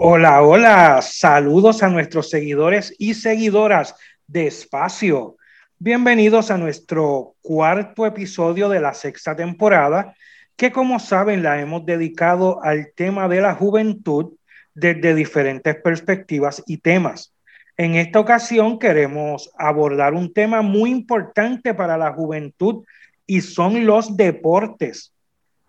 Hola, hola, saludos a nuestros seguidores y seguidoras de Espacio. Bienvenidos a nuestro cuarto episodio de la sexta temporada, que como saben la hemos dedicado al tema de la juventud desde diferentes perspectivas y temas. En esta ocasión queremos abordar un tema muy importante para la juventud y son los deportes.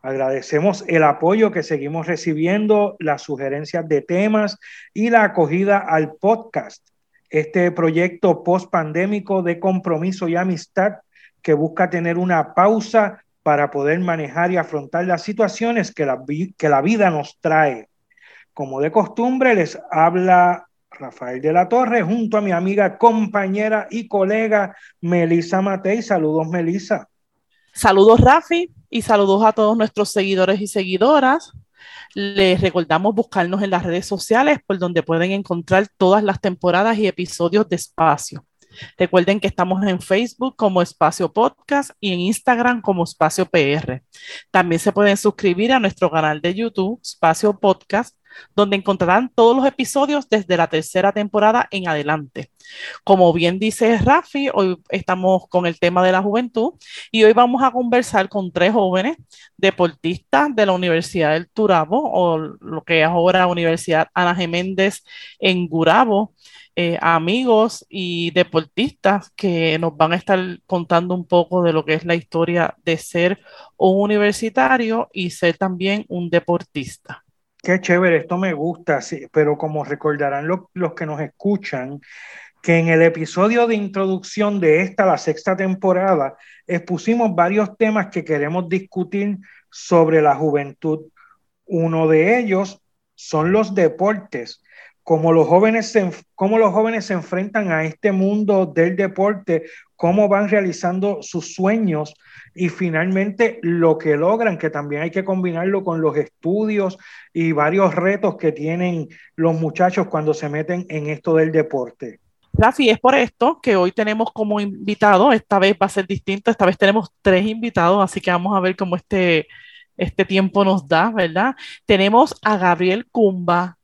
Agradecemos el apoyo que seguimos recibiendo, las sugerencias de temas y la acogida al podcast. Este proyecto post-pandémico de compromiso y amistad que busca tener una pausa para poder manejar y afrontar las situaciones que la, vida nos trae. Como de costumbre, les habla Rafael de la Torre junto a mi amiga, compañera y colega Melisa Matei. Saludos, Melisa. Saludos, Rafi, y saludos a todos nuestros seguidores y seguidoras. Les recordamos buscarnos en las redes sociales por donde pueden encontrar todas las temporadas y episodios de Espacio. Recuerden que estamos en Facebook como Espacio Podcast y en Instagram como Espacio PR. También se pueden suscribir a nuestro canal de YouTube, Espacio Podcast, donde encontrarán todos los episodios desde la tercera temporada en adelante. Como bien dice Rafi, hoy estamos con el tema de la juventud y hoy vamos a conversar con tres jóvenes deportistas de la Universidad del Turabo o lo que es ahora Universidad Ana Geméndez en Gurabo. Eh, amigos y deportistas que nos van a estar contando un poco de lo que es la historia de ser un universitario y ser también un deportista. Qué chévere, esto me gusta, pero como recordarán los que nos escuchan, que en el episodio de introducción de esta, la sexta temporada, expusimos varios temas que queremos discutir sobre la juventud. Uno de ellos son los deportes, cómo los jóvenes se, cómo los jóvenes se enfrentan a este mundo del deporte, cómo van realizando sus sueños y finalmente lo que logran, que también hay que combinarlo con los estudios y varios retos que tienen los muchachos cuando se meten en esto del deporte. Rafi, es por esto que hoy tenemos como invitado, esta vez va a ser distinto, esta vez tenemos tres invitados, así que vamos a ver cómo este, este tiempo nos da, ¿verdad? Tenemos a Gabriel Cumba,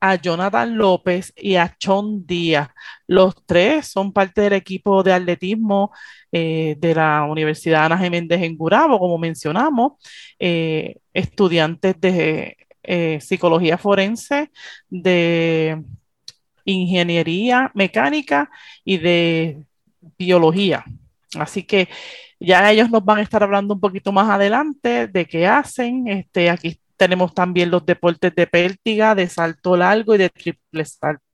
a Jonathan López y a Chon Díaz. Los tres son parte del equipo de atletismo eh, de la Universidad Ana Geméndez en Gurabo, como mencionamos, eh, estudiantes de eh, psicología forense, de ingeniería mecánica y de biología. Así que ya ellos nos van a estar hablando un poquito más adelante de qué hacen. Este, aquí tenemos también los deportes de pértiga, de salto largo y de triple salto.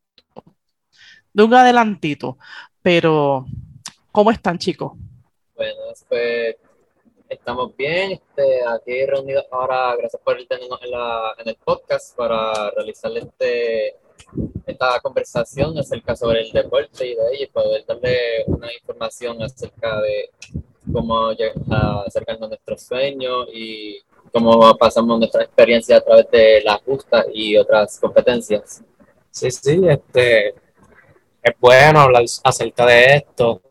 De un adelantito, pero ¿cómo están chicos? Bueno, pues estamos bien, este, aquí reunidos ahora, gracias por tenernos en, en el podcast para realizar este, esta conversación acerca sobre el deporte y de ello, y poder darle una información acerca de cómo acercando nuestros sueños y cómo pasamos nuestra experiencia a través de la justa y otras competencias. Sí, sí, este, es bueno hablar acerca de esto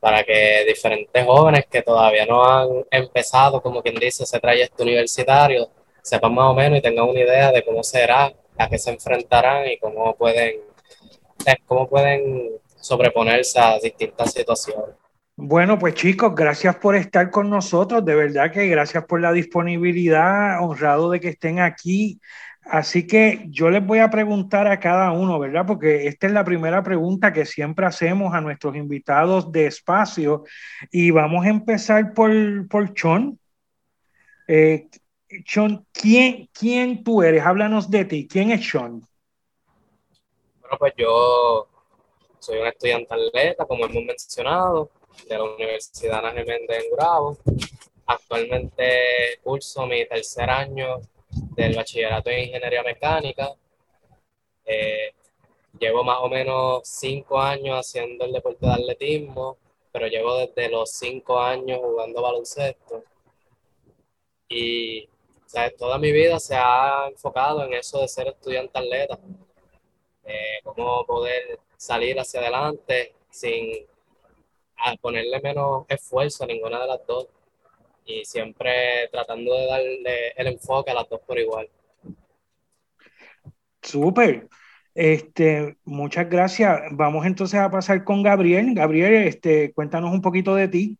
para que diferentes jóvenes que todavía no han empezado, como quien dice, ese trayecto universitario, sepan más o menos y tengan una idea de cómo será, a qué se enfrentarán y cómo pueden, eh, cómo pueden sobreponerse a distintas situaciones. Bueno, pues chicos, gracias por estar con nosotros. De verdad que gracias por la disponibilidad, honrado de que estén aquí. Así que yo les voy a preguntar a cada uno, ¿verdad? Porque esta es la primera pregunta que siempre hacemos a nuestros invitados de espacio. Y vamos a empezar por, por Chon. Eh, ¿quién, ¿quién tú eres? Háblanos de ti. ¿Quién es Chon? Bueno, pues yo soy un estudiante atleta, como hemos mencionado de la Universidad Ana Jiménez en Bravo. Actualmente curso mi tercer año del bachillerato en ingeniería mecánica. Eh, llevo más o menos cinco años haciendo el deporte de atletismo, pero llevo desde los cinco años jugando baloncesto. Y toda mi vida se ha enfocado en eso de ser estudiante atleta, eh, cómo poder salir hacia adelante sin ponerle menos esfuerzo a ninguna de las dos y siempre tratando de darle el enfoque a las dos por igual. Súper. Este, muchas gracias. Vamos entonces a pasar con Gabriel. Gabriel, este, cuéntanos un poquito de ti.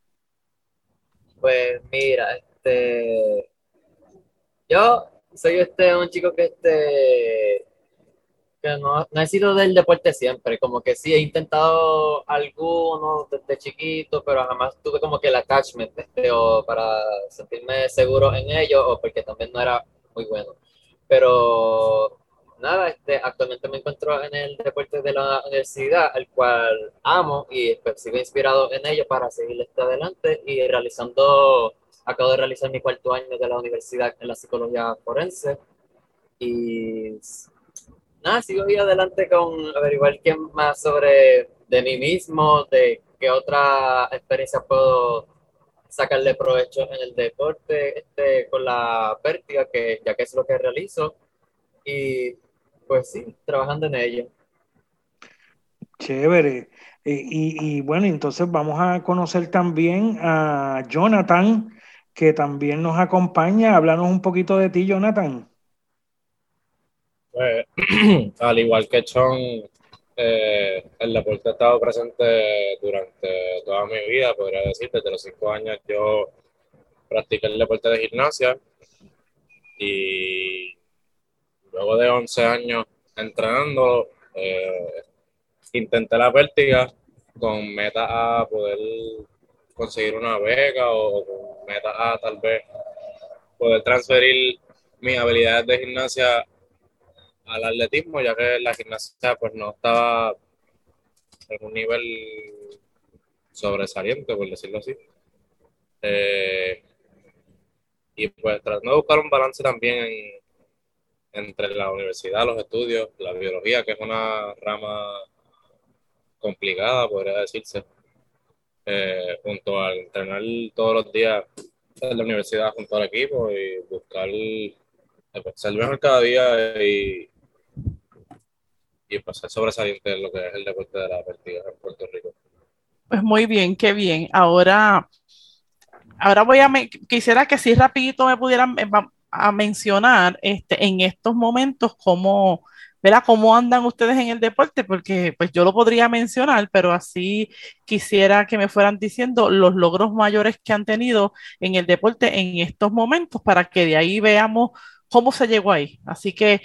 Pues mira, este, yo soy este un chico que este que no, no, he sido del deporte siempre, como que sí he intentado algunos desde chiquito, pero jamás tuve como que el attachment este, o para sentirme seguro en ello o porque también no era muy bueno. Pero nada, este, actualmente me encuentro en el deporte de la universidad, el cual amo y pues, sigo inspirado en ello para seguir este adelante y realizando, acabo de realizar mi cuarto año de la universidad en la psicología forense y nada, sigo ahí adelante con averiguar qué más sobre de mí mismo, de qué otra experiencia puedo sacarle provecho en el deporte este, con la pértiga, que ya que es lo que realizo. Y pues sí, trabajando en ello. Chévere. Y, y, bueno, entonces vamos a conocer también a Jonathan, que también nos acompaña. Háblanos un poquito de ti, Jonathan. Pues, al igual que Chon, eh, el deporte ha estado presente durante toda mi vida, podría decir, desde los cinco años yo practiqué el deporte de gimnasia y luego de 11 años entrenando, eh, intenté la vértiga con meta a poder conseguir una beca o con meta a tal vez poder transferir mis habilidades de gimnasia al atletismo, ya que la gimnasia pues no estaba en un nivel sobresaliente, por decirlo así. Eh, y pues tratando de buscar un balance también entre la universidad, los estudios, la biología, que es una rama complicada, podría decirse, eh, junto al entrenar todos los días en la universidad junto al equipo y buscar eh, pues, ser mejor cada día y, y pues en lo que es el deporte de la vertiga en Puerto Rico. Pues muy bien, qué bien. Ahora, ahora voy a, quisiera que si rapidito me pudieran eh, a mencionar este, en estos momentos cómo, ¿verdad? cómo andan ustedes en el deporte, porque pues yo lo podría mencionar, pero así quisiera que me fueran diciendo los logros mayores que han tenido en el deporte en estos momentos para que de ahí veamos cómo se llegó ahí. Así que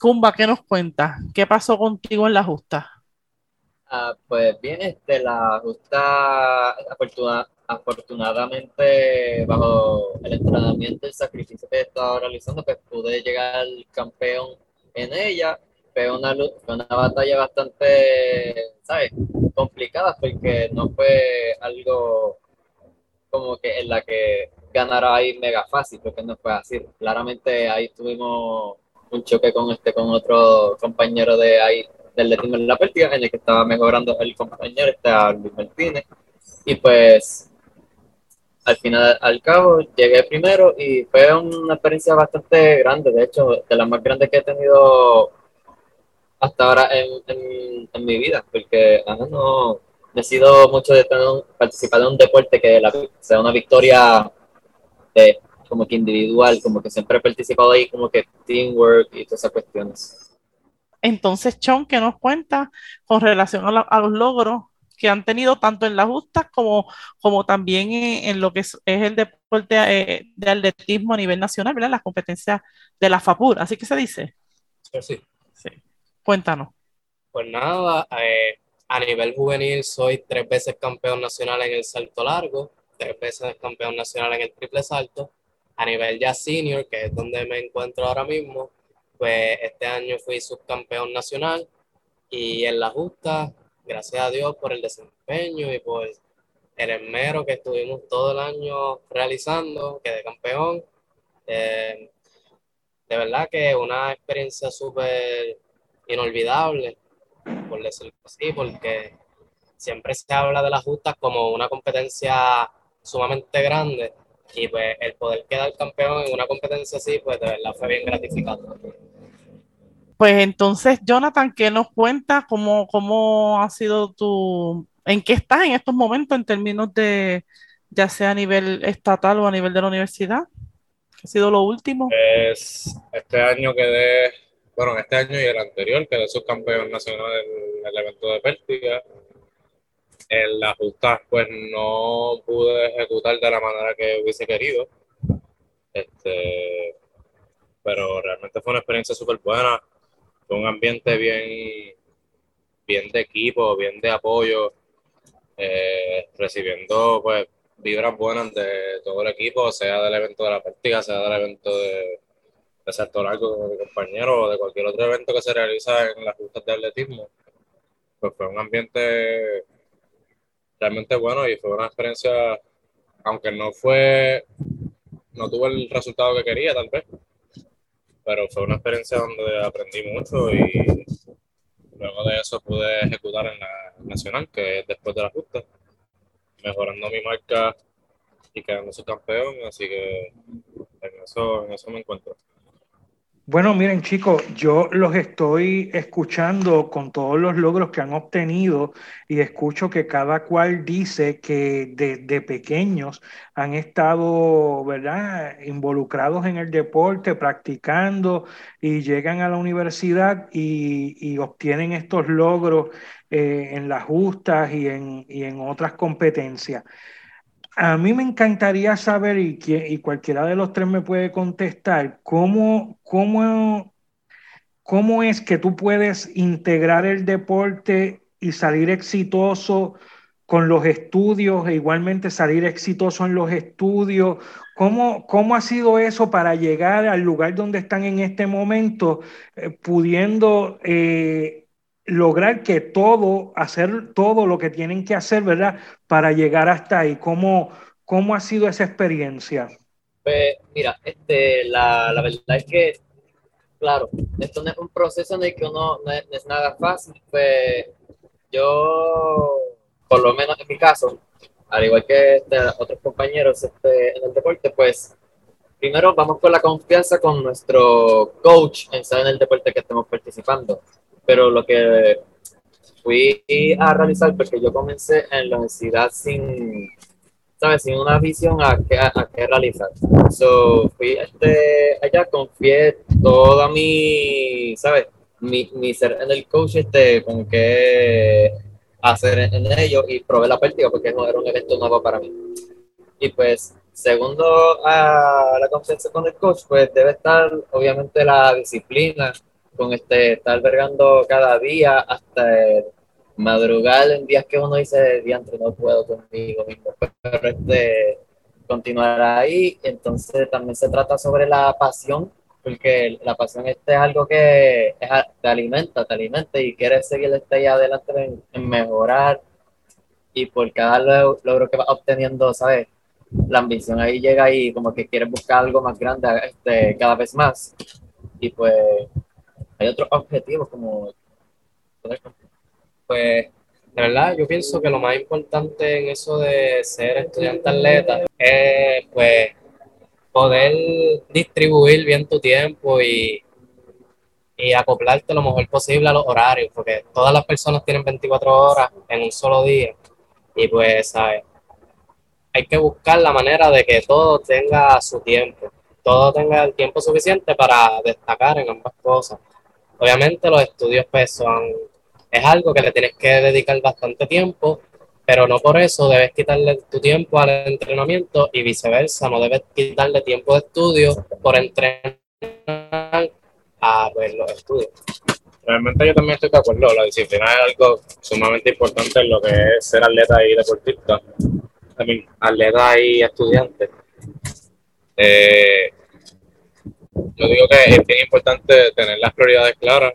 Kumba, ¿qué nos cuenta? ¿Qué pasó contigo en la justa? Ah, pues bien, este, la justa afortunadamente bajo el entrenamiento y el sacrificio que he estado realizando, pues pude llegar campeón en ella. Fue una, fue una batalla bastante, ¿sabes? Complicada porque no fue algo como que en la que ganara ahí mega fácil, porque no fue así. Claramente ahí tuvimos un choque con este con otro compañero de ahí del Team en la partida en el que estaba mejorando el compañero este Luis Martínez. Y pues al final al cabo llegué primero y fue una experiencia bastante grande. De hecho de las más grandes que he tenido hasta ahora en, en, mi vida porque no he sido mucho de participar en un deporte que sea una victoria de como que individual, como que siempre he participado ahí, como que teamwork y todas esas cuestiones. Entonces, Chon, ¿qué nos cuenta con relación a, los logros que han tenido tanto en las justas como, como también en, lo que es, el deporte eh, de atletismo a nivel nacional, ¿verdad? Las competencias de la FAPUR, ¿así que se dice? Sí. sí. Cuéntanos. Pues nada, eh, a nivel juvenil soy tres veces campeón nacional en el salto largo, tres veces campeón nacional en el triple salto a nivel ya senior, que es donde me encuentro ahora mismo, pues este año fui subcampeón nacional y en la justa, gracias a Dios por el desempeño y por el esmero que estuvimos todo el año realizando, quedé campeón. Eh, de verdad que una experiencia súper inolvidable, por decirlo así, porque siempre se habla de las justas como una competencia sumamente grande y pues el poder quedar campeón en una competencia así, pues de verdad fue bien gratificante. Pues entonces, Jonathan, ¿qué nos cuenta? ¿Cómo, cómo ha sido tu, en qué estás en estos momentos en términos de, ya sea a nivel estatal o a nivel de la universidad? ¿Qué ha sido lo último? Pues este año quedé, bueno, este año y el anterior quedé subcampeón nacional en el evento de Pértiga en las justas pues no pude ejecutar de la manera que hubiese querido. Este, pero realmente fue una experiencia súper buena. Fue un ambiente bien, bien de equipo, bien de apoyo, eh, recibiendo pues vibras buenas de todo el equipo, sea del evento de la práctica, sea del evento de, de Salto Largo con mi compañero o de cualquier otro evento que se realiza en las justas de atletismo. Pues fue un ambiente realmente bueno y fue una experiencia, aunque no fue, no tuve el resultado que quería tal vez, pero fue una experiencia donde aprendí mucho y luego de eso pude ejecutar en la nacional, que es después de la justa, mejorando mi marca y quedando su campeón, así que en eso, en eso me encuentro. Bueno, miren chicos, yo los estoy escuchando con todos los logros que han obtenido y escucho que cada cual dice que desde pequeños han estado, ¿verdad?, involucrados en el deporte, practicando y llegan a la universidad y, obtienen estos logros eh, en las justas y en, y en otras competencias. A mí me encantaría saber, y, y cualquiera de los tres me puede contestar, cómo, cómo, cómo es que tú puedes integrar el deporte y salir exitoso con los estudios e igualmente salir exitoso en los estudios. ¿Cómo, cómo ha sido eso para llegar al lugar donde están en este momento, eh, pudiendo eh, lograr que todo, hacer todo lo que tienen que hacer, ¿verdad? Para llegar hasta ahí. ¿Cómo, cómo ha sido esa experiencia? Pues mira, este, la, la verdad es que, claro, esto no es un proceso en el que uno no es, nada fácil. Pues yo, por lo menos en mi caso, al igual que este, otros compañeros este, en el deporte, pues primero vamos con la confianza con nuestro coach en, el deporte que estemos participando pero lo que fui a realizar, porque yo comencé en la universidad sin, ¿sabes? Sin una visión a qué, a, qué realizar. So, fui este, allá, confié toda mi, ¿sabes? Mi, mi ser en el coach, este, con qué hacer en, ello y probé la práctica porque no era un evento nuevo para mí. Y pues, segundo a la confianza con el coach, pues debe estar obviamente la disciplina, con este, estar albergando cada día hasta madrugar en días que uno dice, diantre, no puedo conmigo mismo, pero este, continuar ahí. Entonces también se trata sobre la pasión, porque la pasión este es algo que te alimenta, te alimenta y quieres seguir este adelante en, mejorar y por cada logro que vas obteniendo, ¿sabes? La ambición ahí llega y como que quieres buscar algo más grande este, cada vez más. Y pues hay otros objetivos como... Pues, de verdad, yo pienso que lo más importante en eso de ser estudiante atleta es, pues, poder distribuir bien tu tiempo y, y acoplarte lo mejor posible a los horarios, porque todas las personas tienen 24 horas en un solo día. Y pues, ¿sabes? Hay que buscar la manera de que todo tenga su tiempo, todo tenga el tiempo suficiente para destacar en ambas cosas. Obviamente los estudios pues es algo que le tienes que dedicar bastante tiempo, pero no por eso debes quitarle tu tiempo al entrenamiento y viceversa, no debes quitarle tiempo de estudio por entrenar a pues, los estudios. Realmente yo también estoy de acuerdo, la disciplina es algo sumamente importante en lo que es ser atleta y deportista, también atleta y estudiante. Eh, yo digo que es bien importante tener las prioridades claras.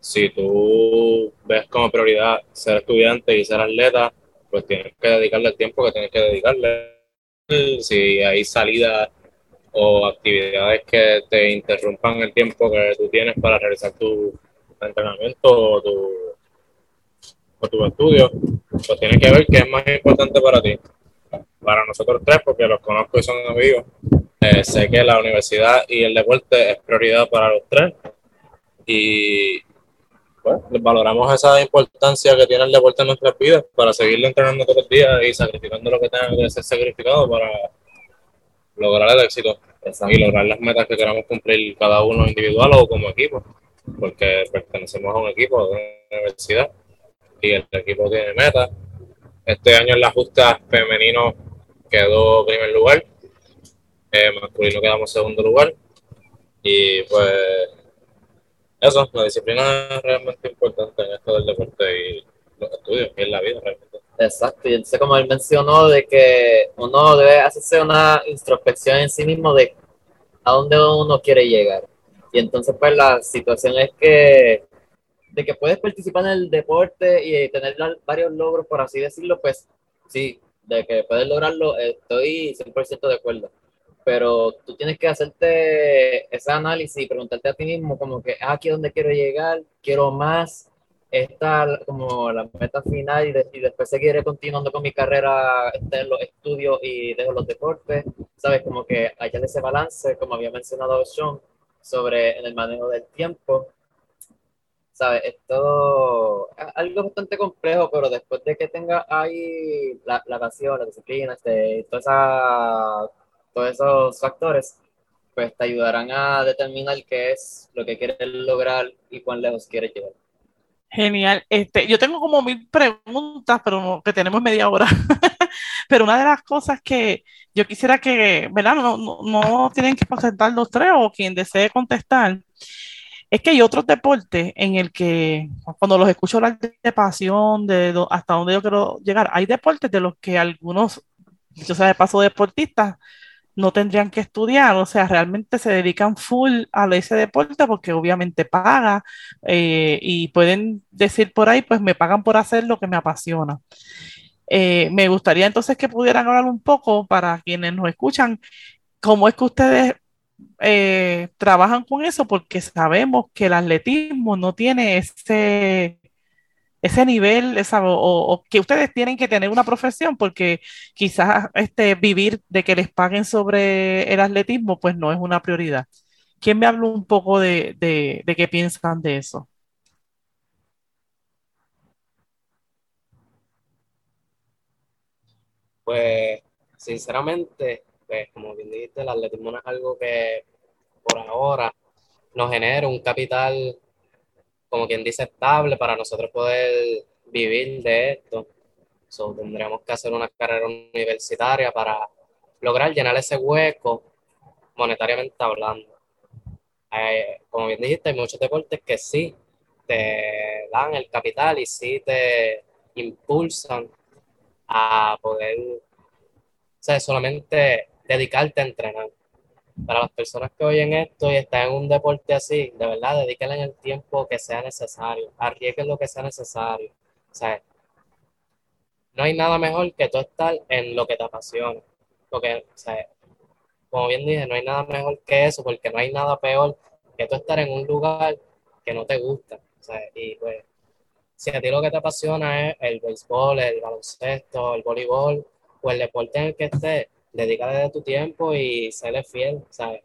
Si tú ves como prioridad ser estudiante y ser atleta, pues tienes que dedicarle el tiempo que tienes que dedicarle. Si hay salida o actividades que te interrumpan el tiempo que tú tienes para realizar tu entrenamiento o tu, o tu estudio, pues tienes que ver qué es más importante para ti. Para nosotros tres, porque los conozco y son amigos, eh, sé que la universidad y el deporte es prioridad para los tres. Y pues, valoramos esa importancia que tiene el deporte en nuestras vidas para seguirlo entrenando todos los días y sacrificando lo que tenga que ser sacrificado para lograr el éxito. Y lograr las metas que queramos cumplir cada uno individual o como equipo, porque pertenecemos a un equipo de una universidad y el equipo tiene metas. Este año en la justa femenino quedó primer lugar, eh, masculino quedamos segundo lugar y pues eso, la disciplina es realmente importante en esto del deporte y los estudios y en la vida realmente. Exacto, y entonces como él mencionó de que uno debe hacerse una introspección en sí mismo de a dónde uno quiere llegar. Y entonces pues la situación es que de que puedes participar en el deporte y tener varios logros, por así decirlo, pues sí, de que puedes lograrlo, estoy 100% de acuerdo. Pero tú tienes que hacerte ese análisis y preguntarte a ti mismo como que, ah, aquí es donde quiero llegar, quiero más, esta como la meta final y, y, después seguiré continuando con mi carrera en los estudios y dejo los deportes, ¿sabes? Como que hallar ese balance, como había mencionado Sean, sobre el manejo del tiempo, ¿sabes? Es todo algo bastante complejo, pero después de que tenga ahí la, la pasión, la disciplina, este, toda esa, todos esos factores, pues te ayudarán a determinar qué es lo que quieres lograr y cuán lejos quieres llegar. Genial. Este, yo tengo como mil preguntas, pero que tenemos media hora. pero una de las cosas que yo quisiera que, ¿verdad? No, no, tienen que contestar los tres o quien desee contestar. Es que hay otros deportes en el que, cuando los escucho hablar de pasión, de hasta dónde yo quiero llegar, hay deportes de los que algunos, yo sé, de paso deportistas, no tendrían que estudiar, o sea, realmente se dedican full a ese deporte porque obviamente paga eh, y pueden decir por ahí, pues me pagan por hacer lo que me apasiona. Eh, me gustaría entonces que pudieran hablar un poco para quienes nos escuchan, cómo es que ustedes eh, trabajan con eso, porque sabemos que el atletismo no tiene ese ese nivel, o, que ustedes tienen que tener una profesión, porque quizás este, vivir de que les paguen sobre el atletismo, pues no es una prioridad. ¿Quién me habló un poco de, de, de qué piensan de eso? Pues, sinceramente, pues, como bien dijiste, el atletismo no es algo que por ahora nos genera un capital como quien dice, estable para nosotros poder vivir de esto. So, tendríamos que hacer una carrera universitaria para lograr llenar ese hueco monetariamente hablando. Eh, como bien dijiste, hay muchos deportes que sí te dan el capital y sí te impulsan a poder, o sea, solamente dedicarte a entrenar para las personas que oyen esto y están en un deporte así, de verdad, dedíquenle el tiempo que sea necesario, arriesguen lo que sea necesario. O sea, no hay nada mejor que tú estar en lo que te apasiona. Porque, o sea, como bien dije, no hay nada mejor que eso, porque no hay nada peor que tú estar en un lugar que no te gusta. O sea, y pues, si a ti lo que te apasiona es el béisbol, el baloncesto, el voleibol o el deporte en el que estés, dedícale de tu tiempo y séle fiel, ¿sabes?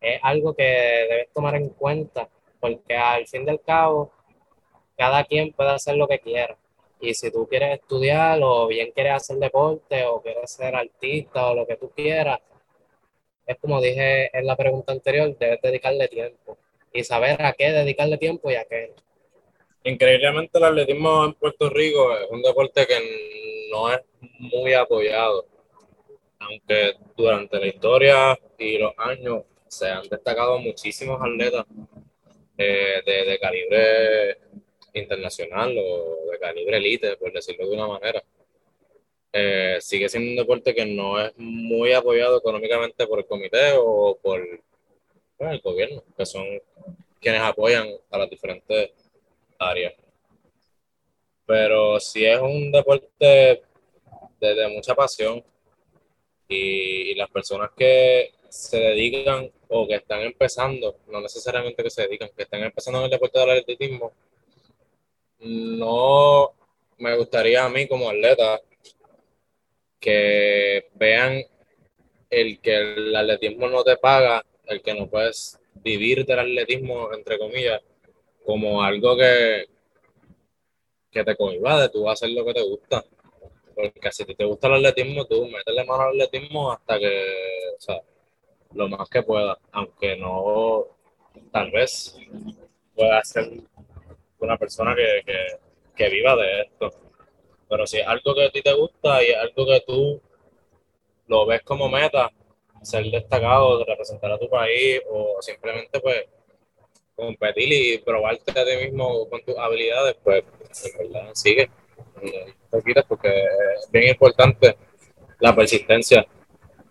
Es algo que debes tomar en cuenta, porque al fin del cabo, cada quien puede hacer lo que quiera. Y si tú quieres estudiar o bien quieres hacer deporte o quieres ser artista o lo que tú quieras, es como dije en la pregunta anterior, debes dedicarle tiempo y saber a qué dedicarle tiempo y a qué. Increíblemente el atletismo en Puerto Rico es un deporte que no es muy apoyado aunque durante la historia y los años se han destacado muchísimos atletas eh, de, calibre internacional o de calibre elite, por decirlo de una manera. Eh, sigue siendo un deporte que no es muy apoyado económicamente por el comité o por el gobierno, que son quienes apoyan a las diferentes áreas. Pero si es un deporte de mucha pasión, y, las personas que se dedican o que están empezando, no necesariamente que se dedican, que están empezando en el deporte del atletismo, no me gustaría a mí como atleta que vean el que el atletismo no te paga, el que no puedes vivir del atletismo, entre comillas, como algo que, que te cohiba de tú hacer lo que te gusta. Porque si te gusta el atletismo, tú métele mano al atletismo hasta que, o sea, lo más que pueda, aunque no, tal vez pueda ser una persona que, que, que viva de esto. Pero si es algo que a ti te gusta y es algo que tú lo ves como meta, ser destacado, representar a tu país o simplemente pues competir y probarte a ti mismo con tus habilidades, pues en verdad sigue. Porque es bien importante la persistencia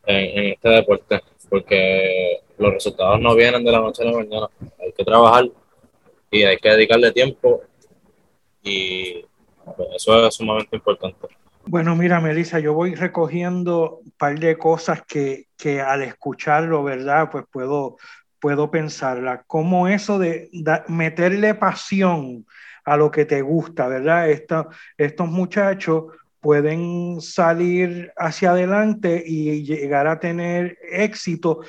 en, en, este deporte, porque los resultados no vienen de la noche a la mañana. Hay que trabajar y hay que dedicarle tiempo y pues, eso es sumamente importante. Bueno, mira, Melissa, yo voy recogiendo un par de cosas que, que al escucharlo, ¿verdad? Pues puedo, puedo pensarla. Como eso de meterle pasión a lo que te gusta, ¿verdad? estos muchachos pueden salir hacia adelante y llegar a tener éxito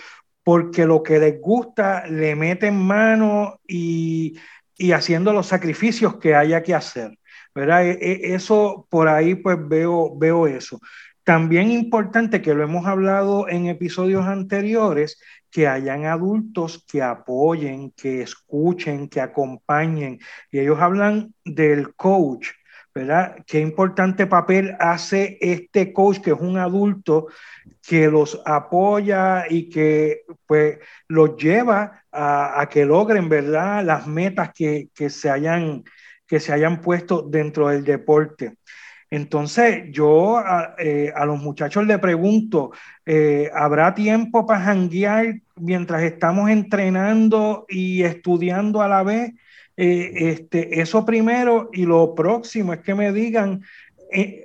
porque lo que les gusta le meten mano y, y haciendo los sacrificios que haya que hacer. ¿verdad? E, e, eso por ahí pues veo, veo eso. También importante que lo hemos hablado en episodios anteriores, que hayan adultos que apoyen, que escuchen, que acompañen. Y ellos hablan del coach, ¿verdad? Qué importante papel hace este coach, que es un adulto que los apoya y que pues los lleva a, que logren, ¿verdad? Las metas que, que se hayan que se hayan puesto dentro del deporte. Entonces, yo a, eh, los muchachos le pregunto, eh, ¿habrá tiempo para janguear mientras estamos entrenando y estudiando a la vez? Eh, este, eso primero y lo próximo es que me digan,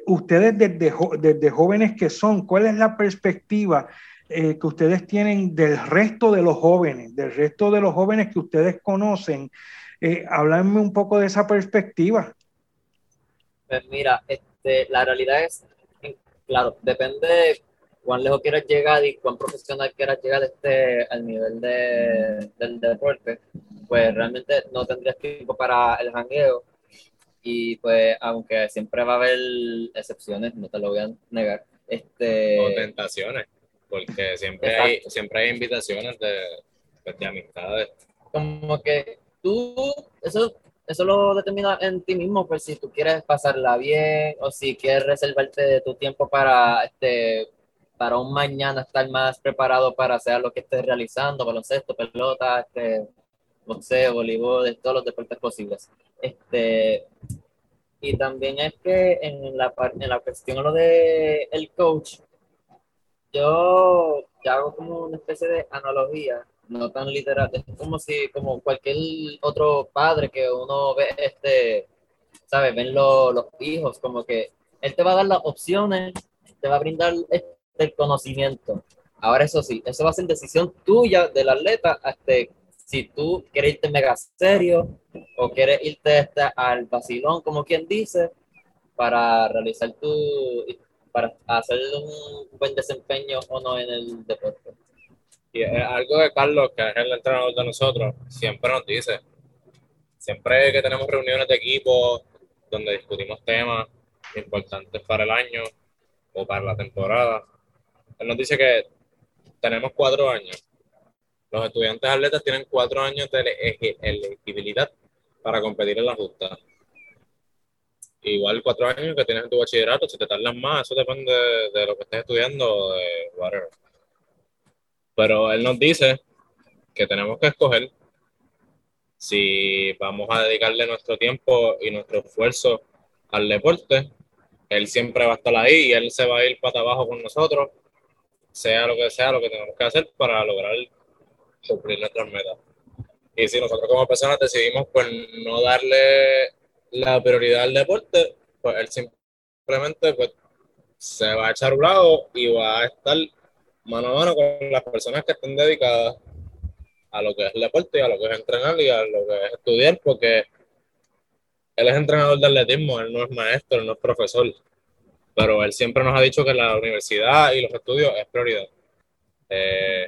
ustedes desde, desde, jóvenes que son, ¿cuál es la perspectiva que ustedes tienen del resto de los jóvenes, del resto de los jóvenes que ustedes conocen? Eh, un poco de esa perspectiva. Pues mira, la realidad es, claro, depende de cuán lejos quieras llegar y cuán profesional quieras llegar este, al nivel de, del deporte, pues realmente no tendrías tiempo para el jangueo. Y pues, aunque siempre va a haber excepciones, no te lo voy a negar. Este... O tentaciones, porque siempre hay, siempre hay invitaciones de, pues, de amistades. Como que tú, eso, eso lo determina en ti mismo, pues si tú quieres pasarla bien o si quieres reservarte de tu tiempo para, este, para un mañana estar más preparado para hacer lo que estés realizando, baloncesto, pelota, este, boxeo, voleibol, todos los deportes posibles. Este, y también es que en la, en la cuestión lo de coach, yo, yo hago como una especie de analogía no tan literal. Como si, como cualquier otro padre que uno ve, este, ¿sabes? Ven los hijos, como que él te va a dar las opciones, te va a brindar este conocimiento. Ahora, eso sí, eso va a ser decisión tuya del atleta, este, si tú quieres irte mega serio o quieres irte este, al vacilón, como quien dice, para realizar tu, para hacer un buen desempeño o no en el deporte. Y es algo de Carlos, que es el entrenador de nosotros, siempre nos dice. Siempre que tenemos reuniones de equipo donde discutimos temas importantes para el año o para la temporada, él nos dice que tenemos cuatro años. Los estudiantes atletas tienen cuatro años de elegibilidad para competir en la justa. Igual cuatro años que tienes en tu bachillerato, si te tardas más, eso depende de, de lo que estés estudiando de whatever. Pero él nos dice que tenemos que escoger si vamos a dedicarle nuestro tiempo y nuestro esfuerzo al deporte. Él siempre va a estar ahí y él se va a ir para abajo con nosotros, sea lo que sea lo que tenemos que hacer para lograr cumplir nuestras metas. Y si nosotros como personas decidimos pues no darle la prioridad al deporte, pues él simplemente pues se va a echar a un lado y va a estar mano a mano con las personas que estén dedicadas a lo que es el deporte y a lo que es entrenar y a lo que es estudiar, porque él es entrenador de atletismo, él no es maestro, él no es profesor, pero él siempre nos ha dicho que la universidad y los estudios es prioridad. Eh,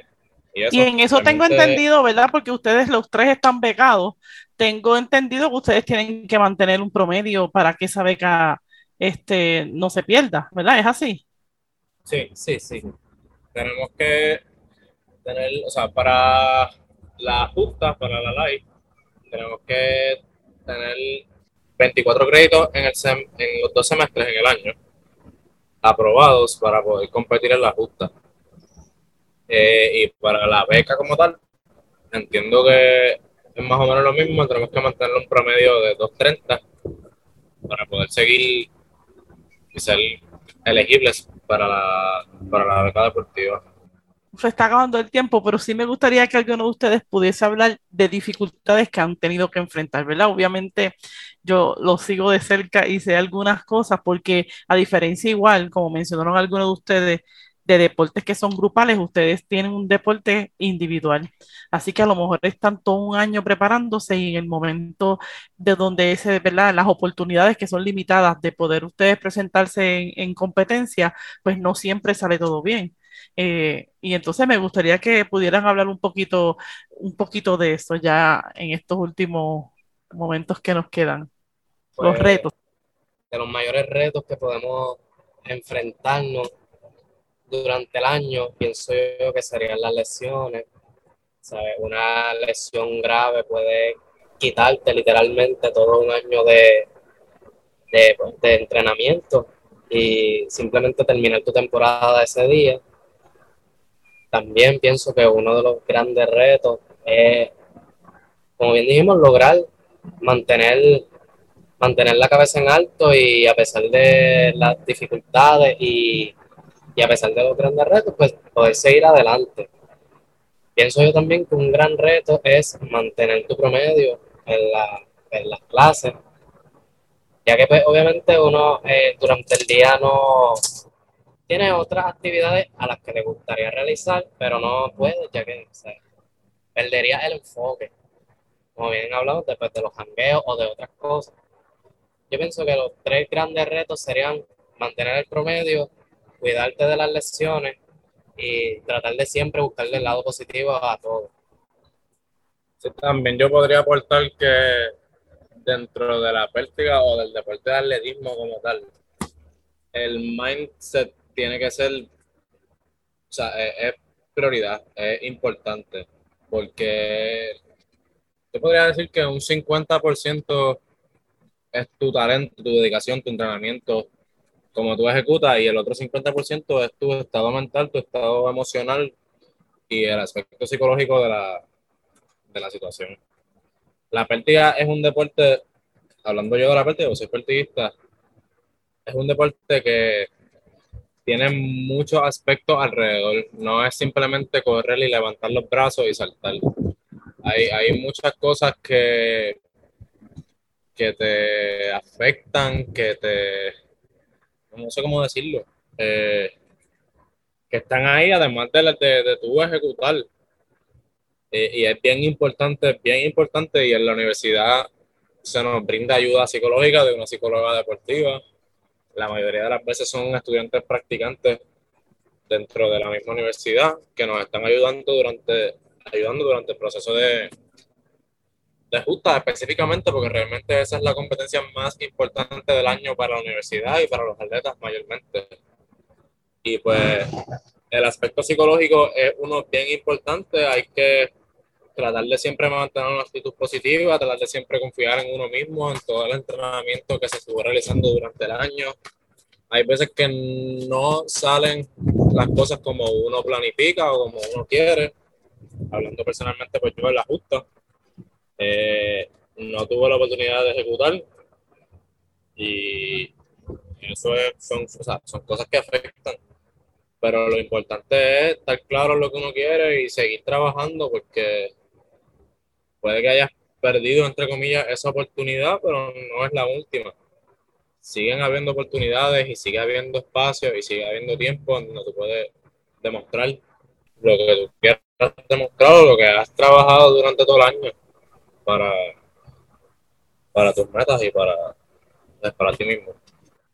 y, en eso tengo entendido, ¿verdad? Porque ustedes los tres están becados. Tengo entendido que ustedes tienen que mantener un promedio para que esa beca este, no se pierda, ¿verdad? ¿Es así? Sí, sí, sí. Tenemos que tener, o sea, para la justa, para la LAI, tenemos que tener 24 créditos en, el en los dos semestres en el año aprobados para poder competir en la justa. Eh, y para la beca como tal, entiendo que es más o menos lo mismo, tenemos que mantener un promedio de 2.30 para poder seguir y ser elegibles para la, para la beca deportiva. Se está acabando el tiempo, pero sí me gustaría que alguno de ustedes pudiese hablar de dificultades que han tenido que enfrentar, ¿verdad? Obviamente yo lo sigo de cerca y sé algunas cosas porque a diferencia igual, como mencionaron algunos de ustedes, de deportes que son grupales, ustedes tienen un deporte individual. Así que a lo mejor están todo un año preparándose y en el momento de donde ese, ¿verdad? las oportunidades que son limitadas de poder ustedes presentarse en, competencia, pues no siempre sale todo bien. Eh, y entonces me gustaría que pudieran hablar un poquito, un poquito de eso ya en estos últimos momentos que nos quedan. los pues, retos. De los mayores retos que podemos enfrentarnos durante el año, pienso yo que serían las lesiones. ¿sabes? Una lesión grave puede quitarte literalmente todo un año de, pues, de entrenamiento y simplemente terminar tu temporada ese día. También pienso que uno de los grandes retos es, como bien dijimos, lograr mantener, mantener la cabeza en alto y a pesar de las dificultades y y a pesar de los grandes retos, pues poder seguir adelante. Pienso yo también que un gran reto es mantener tu promedio en, la, en las clases, ya que pues, obviamente uno eh, durante el día no tiene otras actividades a las que le gustaría realizar, pero no puede, ya que perdería el enfoque. Como bien hablado, después de los jangueos o de otras cosas. Yo pienso que los tres grandes retos serían mantener el promedio, cuidarte de las lesiones y tratar de siempre buscarle el lado positivo a todo. También yo podría aportar que dentro de la pértiga o del deporte de atletismo como tal, el mindset tiene que ser, o sea, es, prioridad, es importante, porque yo podría decir que un 50% es tu talento, tu dedicación, tu entrenamiento, como tú ejecutas y el otro 50% es tu estado mental, tu estado emocional y el aspecto psicológico de la, de la situación. La pértiga es un deporte, hablando yo de la pértiga, yo soy pértiguista, es un deporte que tiene muchos aspectos alrededor. No es simplemente correr y levantar los brazos y saltar. Hay, hay muchas cosas que, que te afectan, que te no sé cómo decirlo, eh, que están ahí además de, de, de tu ejecutar. Eh, y es bien importante, bien importante, y en la universidad se nos brinda ayuda psicológica de una psicóloga deportiva. La mayoría de las veces son estudiantes practicantes dentro de la misma universidad que nos están ayudando durante, ayudando durante el proceso de, de justa específicamente porque realmente esa es la competencia más importante del año para la universidad y para los atletas mayormente. Y pues el aspecto psicológico es uno bien importante, hay que tratar de siempre mantener una actitud positiva, tratar de siempre confiar en uno mismo, en todo el entrenamiento que se estuvo realizando durante el año. Hay veces que no salen las cosas como uno planifica o como uno quiere. Hablando personalmente, pues yo en la justa, eh, no tuvo la oportunidad de ejecutar y eso son, son cosas que afectan. Pero lo importante es estar claro en lo que uno quiere y seguir trabajando porque puede que hayas perdido, entre comillas, esa oportunidad, pero no es la última. Siguen habiendo oportunidades y sigue habiendo espacio y sigue habiendo tiempo donde tú puedes demostrar lo que tú quieras demostrar o lo que has trabajado durante todo el año para, para tus metas y para, para ti mismo.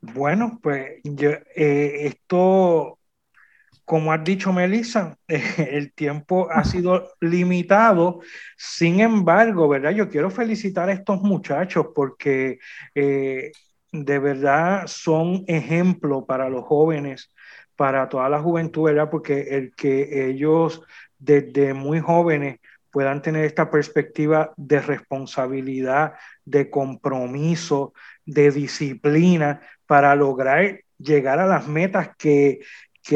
Bueno, pues yo, eh, esto, como has dicho Melissa, el tiempo ha sido limitado. Sin embargo, ¿verdad? Yo quiero felicitar a estos muchachos porque eh, de verdad son ejemplo para los jóvenes, para toda la juventud. Porque el que ellos desde muy jóvenes puedan tener esta perspectiva de responsabilidad, de compromiso, de disciplina para lograr llegar a las metas que,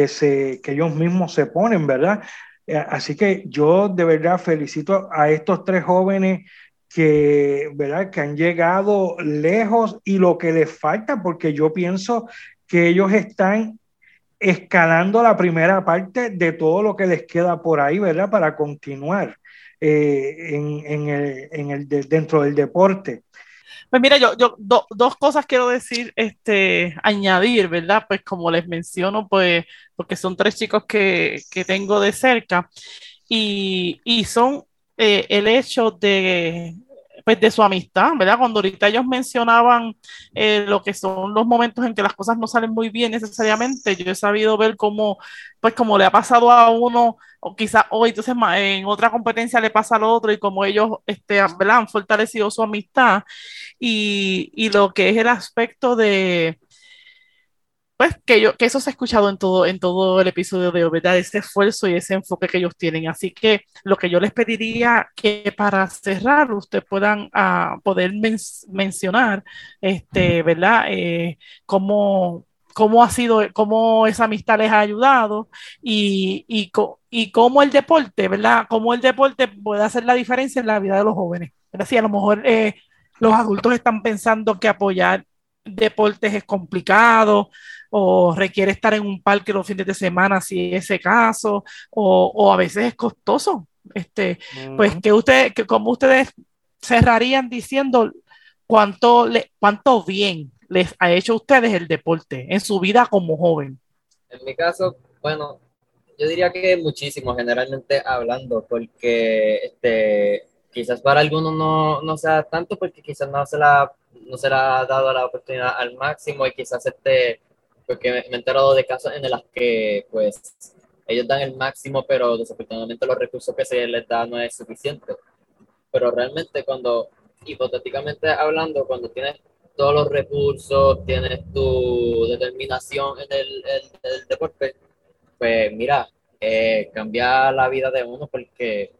se, que ellos mismos se ponen, ¿verdad? Eh, así que yo de verdad felicito a estos tres jóvenes que, ¿verdad? que han llegado lejos y lo que les falta, porque yo pienso que ellos están escalando la primera parte de todo lo que les queda por ahí, ¿verdad? Para continuar eh, en, el, en el dentro del deporte. Pues mira, yo, yo dos cosas quiero decir, este, añadir, ¿verdad? Pues como les menciono, pues, porque son tres chicos que, que tengo de cerca y, y son eh, el hecho de, pues de su amistad, ¿verdad? Cuando ahorita ellos mencionaban eh, lo que son los momentos en que las cosas no salen muy bien necesariamente, yo he sabido ver cómo, pues como le ha pasado a uno, o quizás hoy, entonces en otra competencia le pasa al otro, y como ellos este, han fortalecido su amistad, y, y lo que es el aspecto de pues que, yo, que eso se ha escuchado en todo, en todo el episodio de hoy, Ese esfuerzo y ese enfoque que ellos tienen. Así que lo que yo les pediría que para cerrar ustedes puedan uh, poder mencionar, este, ¿verdad? Eh, cómo, cómo ha sido, cómo esa amistad les ha ayudado y, y, y cómo el deporte, ¿verdad? Cómo el deporte puede hacer la diferencia en la vida de los jóvenes. ¿verdad? Si a lo mejor eh, los adultos están pensando que apoyar deportes es complicado o requiere estar en un parque los fines de semana si es ese caso o, o a veces es costoso. Este, Pues que usted, que como ustedes cerrarían diciendo cuánto, le, cuánto bien les ha hecho a ustedes el deporte en su vida como joven. En mi caso, bueno, yo diría que muchísimo, generalmente hablando, porque este, quizás para algunos no, no sea tanto, porque quizás no se la no se ha dado la oportunidad al máximo y quizás este, porque me, he enterado de casos en los que pues ellos dan el máximo, pero desafortunadamente los recursos que se les da no es suficiente. Pero realmente cuando, hipotéticamente hablando, cuando tienes todos los recursos, tienes tu determinación en el, el, deporte, pues mira, eh, cambia la vida de uno porque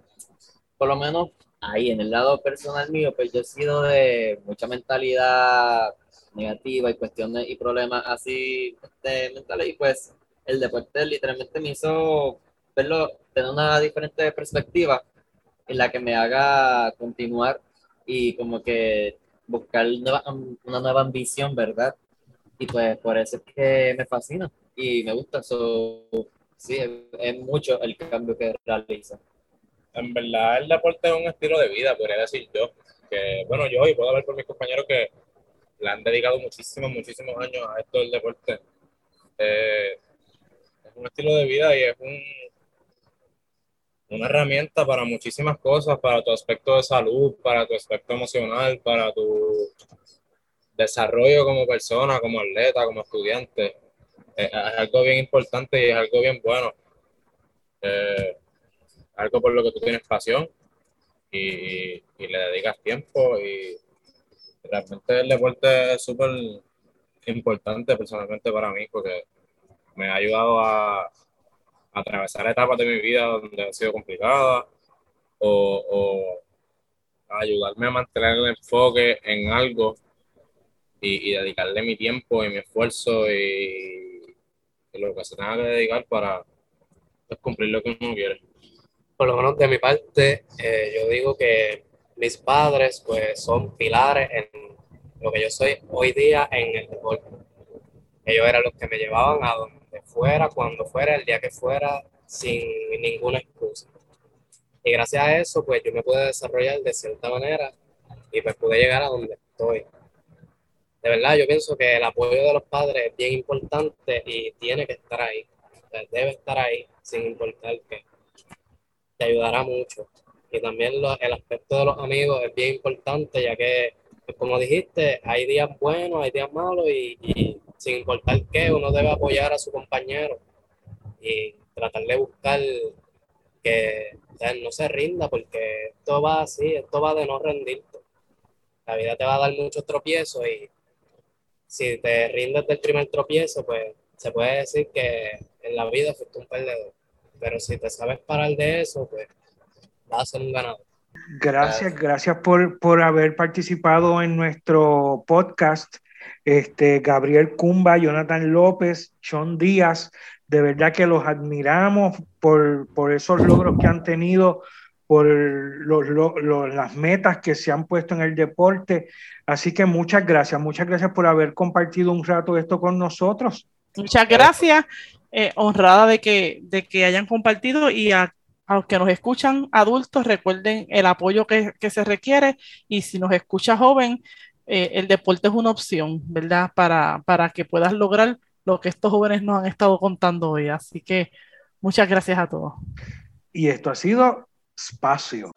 por lo menos ahí en el lado personal mío, pues yo he sido de mucha mentalidad negativa y cuestiones y problemas así este, mentales y pues el deporte literalmente me hizo verlo, tener una diferente perspectiva en la que me haga continuar y como que buscar una nueva ambición, ¿verdad? Y pues por eso es que me fascina y me gusta, eso sí, es mucho el cambio que realiza en verdad el deporte es un estilo de vida, podría decir yo. Que, bueno, yo y puedo hablar por mis compañeros que le han dedicado muchísimos, muchísimos años a esto del deporte. Eh, es un estilo de vida y es un, una herramienta para muchísimas cosas, para tu aspecto de salud, para tu aspecto emocional, para tu desarrollo como persona, como atleta, como estudiante. es algo bien importante y es algo bien bueno. Eh, algo por lo que tú tienes pasión y, le dedicas tiempo y realmente el deporte es súper importante personalmente para mí porque me ha ayudado a, atravesar etapas de mi vida donde han sido complicadas o, a ayudarme a mantener el enfoque en algo y, dedicarle mi tiempo y mi esfuerzo y, lo que se tenga que dedicar para pues, cumplir lo que uno quiere por lo menos de mi parte, eh, yo digo que mis padres pues son pilares en lo que yo soy hoy día en el deporte. Ellos eran los que me llevaban a donde fuera, cuando fuera, el día que fuera, sin ninguna excusa. Y gracias a eso, pues yo me pude desarrollar de cierta manera y pues pude llegar a donde estoy. De verdad, yo pienso que el apoyo de los padres es bien importante y tiene que estar ahí. Debe estar ahí sin importar que te ayudará mucho. Y también el aspecto de los amigos es bien importante, ya que, pues, como dijiste, hay días buenos, hay días malos y, sin importar qué, uno debe apoyar a su compañero y tratar de buscar que no se rinda, porque esto va así, esto va de no rendirte. La vida te va a dar muchos tropiezos y si te rindes del primer tropiezo, pues se puede decir que en la vida fuiste un perdedor. Pero si te sabes parar de eso, pues vas a ser un ganador. Gracias, gracias por, por haber participado en nuestro podcast. Este, Gabriel Cumba, Jonathan López, Sean Díaz, de verdad que los admiramos por, por esos logros que han tenido, por los, las metas que se han puesto en el deporte. Así que muchas gracias, muchas gracias por haber compartido un rato esto con nosotros. Muchas gracias, eh, honrada de que, de que hayan compartido y a, los que nos escuchan adultos, recuerden el apoyo que, que se requiere y si nos escucha joven, eh, el deporte es una opción, ¿verdad? Para, para que puedas lograr lo que estos jóvenes nos han estado contando hoy. Así que muchas gracias a todos. Y esto ha sido Espacio.